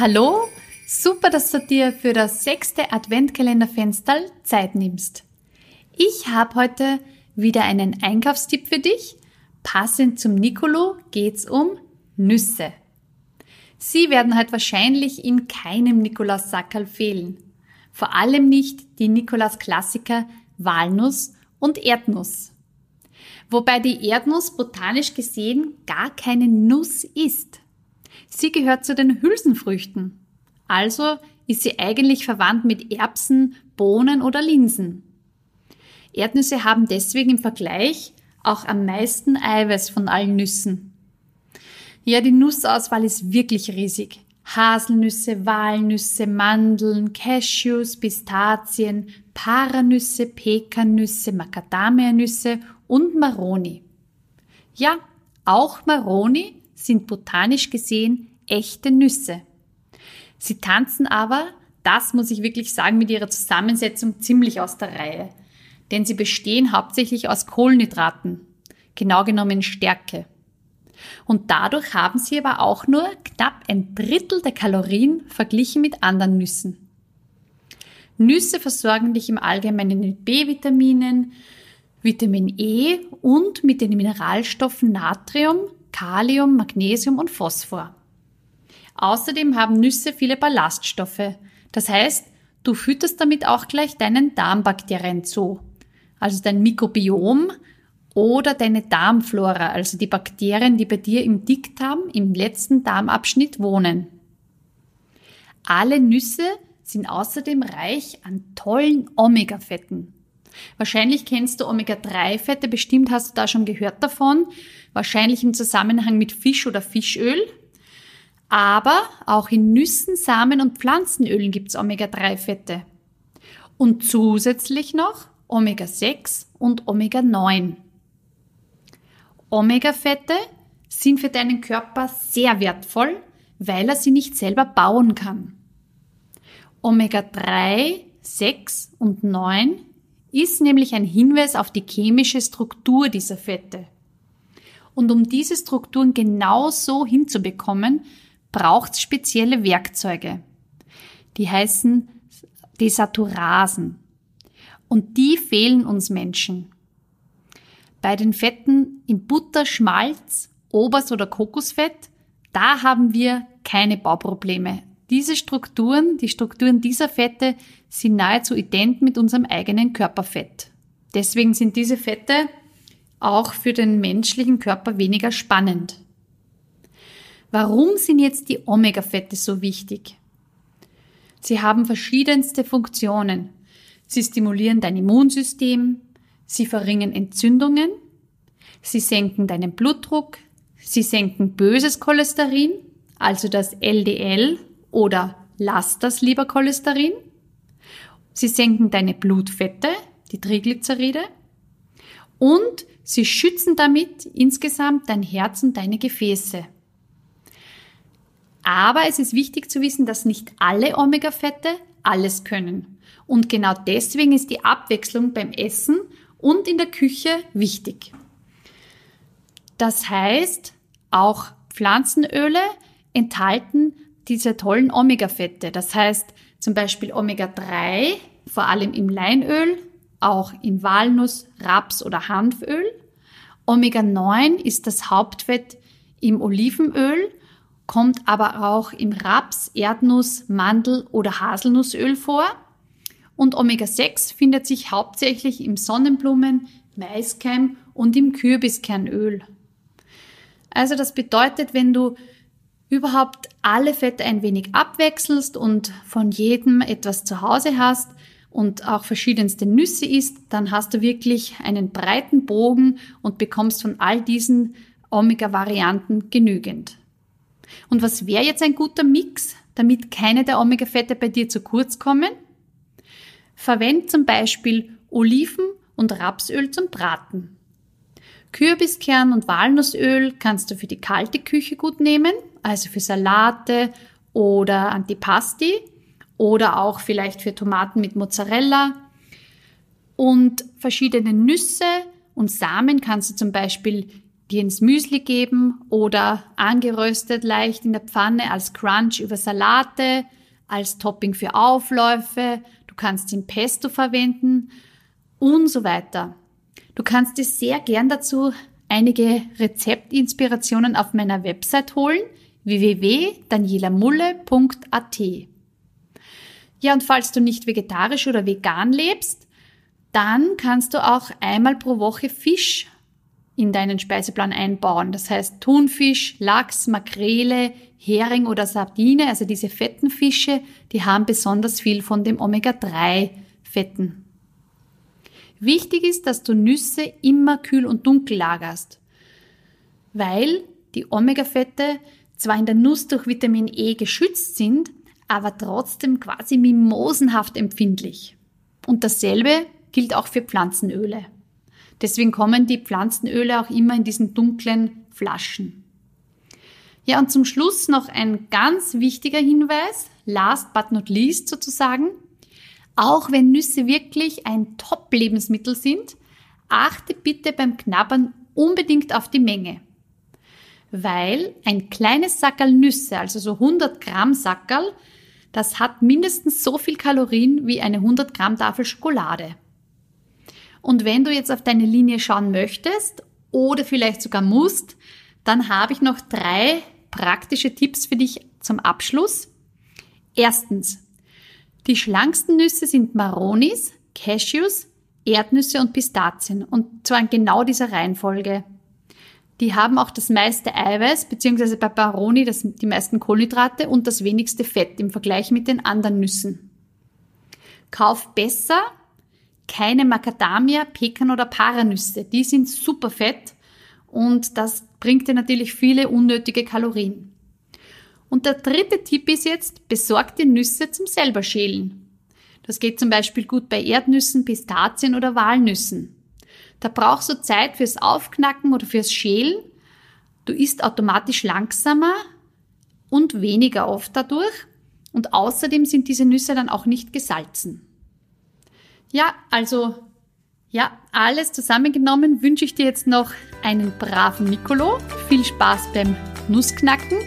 Hallo, super, dass du dir für das sechste Adventkalenderfenster Zeit nimmst. Ich habe heute wieder einen Einkaufstipp für dich. Passend zum Nicolo geht's um Nüsse. Sie werden halt wahrscheinlich in keinem Nikolaus-Sackerl fehlen. Vor allem nicht die Nikolaus-Klassiker Walnuss und Erdnuss. Wobei die Erdnuss botanisch gesehen gar keine Nuss ist. Sie gehört zu den Hülsenfrüchten. Also ist sie eigentlich verwandt mit Erbsen, Bohnen oder Linsen. Erdnüsse haben deswegen im Vergleich auch am meisten Eiweiß von allen Nüssen. Ja, die Nussauswahl ist wirklich riesig. Haselnüsse, Walnüsse, Mandeln, Cashews, Pistazien, Paranüsse, Pekannüsse, Macadamianüsse und Maroni. Ja, auch Maroni sind botanisch gesehen echte Nüsse. Sie tanzen aber, das muss ich wirklich sagen, mit ihrer Zusammensetzung ziemlich aus der Reihe. Denn sie bestehen hauptsächlich aus Kohlenhydraten, genau genommen Stärke. Und dadurch haben sie aber auch nur knapp ein Drittel der Kalorien verglichen mit anderen Nüssen. Nüsse versorgen dich im Allgemeinen mit B-Vitaminen, Vitamin E und mit den Mineralstoffen Natrium, Kalium, Magnesium und Phosphor. Außerdem haben Nüsse viele Ballaststoffe. Das heißt, du fütterst damit auch gleich deinen Darmbakterien zu. Also dein Mikrobiom oder deine Darmflora, also die Bakterien, die bei dir im Dickdarm, im letzten Darmabschnitt wohnen. Alle Nüsse sind außerdem reich an tollen Omega-Fetten. Wahrscheinlich kennst du Omega-3-Fette, bestimmt hast du da schon gehört davon, wahrscheinlich im Zusammenhang mit Fisch oder Fischöl. Aber auch in Nüssen, Samen und Pflanzenölen gibt es Omega-3-Fette. Und zusätzlich noch Omega-6 und Omega-9. Omega-Fette sind für deinen Körper sehr wertvoll, weil er sie nicht selber bauen kann. Omega-3, 6 und 9 ist nämlich ein Hinweis auf die chemische Struktur dieser Fette. Und um diese Strukturen genau so hinzubekommen, braucht es spezielle Werkzeuge. Die heißen Desaturasen. Und die fehlen uns Menschen. Bei den Fetten in Butter, Schmalz, Obers- oder Kokosfett, da haben wir keine Bauprobleme. Diese Strukturen, die Strukturen dieser Fette sind nahezu ident mit unserem eigenen Körperfett. Deswegen sind diese Fette auch für den menschlichen Körper weniger spannend. Warum sind jetzt die Omega-Fette so wichtig? Sie haben verschiedenste Funktionen. Sie stimulieren dein Immunsystem, sie verringern Entzündungen, sie senken deinen Blutdruck, sie senken böses Cholesterin, also das LDL oder lass das lieber Cholesterin. Sie senken deine Blutfette, die Triglyceride. Und sie schützen damit insgesamt dein Herz und deine Gefäße. Aber es ist wichtig zu wissen, dass nicht alle Omega-Fette alles können. Und genau deswegen ist die Abwechslung beim Essen und in der Küche wichtig. Das heißt, auch Pflanzenöle enthalten diese tollen Omega-Fette. Das heißt zum Beispiel Omega-3, vor allem im Leinöl, auch in Walnuss, Raps oder Hanföl. Omega-9 ist das Hauptfett im Olivenöl, kommt aber auch im Raps, Erdnuss, Mandel oder Haselnussöl vor. Und Omega-6 findet sich hauptsächlich im Sonnenblumen, Maiskeim und im Kürbiskernöl. Also das bedeutet, wenn du überhaupt alle Fette ein wenig abwechselst und von jedem etwas zu Hause hast, und auch verschiedenste Nüsse isst, dann hast du wirklich einen breiten Bogen und bekommst von all diesen Omega-Varianten genügend. Und was wäre jetzt ein guter Mix, damit keine der Omega-Fette bei dir zu kurz kommen? Verwend zum Beispiel Oliven und Rapsöl zum Braten. Kürbiskern und Walnussöl kannst du für die kalte Küche gut nehmen, also für Salate oder Antipasti oder auch vielleicht für Tomaten mit Mozzarella. Und verschiedene Nüsse und Samen kannst du zum Beispiel dir ins Müsli geben oder angeröstet leicht in der Pfanne als Crunch über Salate, als Topping für Aufläufe. Du kannst in Pesto verwenden und so weiter. Du kannst dir sehr gern dazu einige Rezeptinspirationen auf meiner Website holen www.danielamulle.at. Ja, und falls du nicht vegetarisch oder vegan lebst, dann kannst du auch einmal pro Woche Fisch in deinen Speiseplan einbauen. Das heißt Thunfisch, Lachs, Makrele, Hering oder Sardine, also diese fetten Fische, die haben besonders viel von dem Omega-3-Fetten. Wichtig ist, dass du Nüsse immer kühl und dunkel lagerst, weil die Omega-Fette zwar in der Nuss durch Vitamin E geschützt sind, aber trotzdem quasi mimosenhaft empfindlich. Und dasselbe gilt auch für Pflanzenöle. Deswegen kommen die Pflanzenöle auch immer in diesen dunklen Flaschen. Ja, und zum Schluss noch ein ganz wichtiger Hinweis, last but not least sozusagen. Auch wenn Nüsse wirklich ein Top-Lebensmittel sind, achte bitte beim Knabbern unbedingt auf die Menge weil ein kleines Sackerl Nüsse, also so 100 Gramm Sackerl, das hat mindestens so viel Kalorien wie eine 100 Gramm Tafel Schokolade. Und wenn du jetzt auf deine Linie schauen möchtest oder vielleicht sogar musst, dann habe ich noch drei praktische Tipps für dich zum Abschluss. Erstens, die schlanksten Nüsse sind Maronis, Cashews, Erdnüsse und Pistazien und zwar in genau dieser Reihenfolge. Die haben auch das meiste Eiweiß, beziehungsweise bei Baroni das, die meisten Kohlenhydrate und das wenigste Fett im Vergleich mit den anderen Nüssen. Kauf besser keine Macadamia, Pekan oder Paranüsse. Die sind super fett und das bringt dir natürlich viele unnötige Kalorien. Und der dritte Tipp ist jetzt, besorg dir Nüsse zum selber schälen. Das geht zum Beispiel gut bei Erdnüssen, Pistazien oder Walnüssen. Da brauchst du Zeit fürs Aufknacken oder fürs Schälen. Du isst automatisch langsamer und weniger oft dadurch. Und außerdem sind diese Nüsse dann auch nicht gesalzen. Ja, also, ja, alles zusammengenommen wünsche ich dir jetzt noch einen braven Nicolo. Viel Spaß beim Nussknacken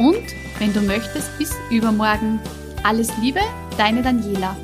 und, wenn du möchtest, bis übermorgen. Alles Liebe, deine Daniela.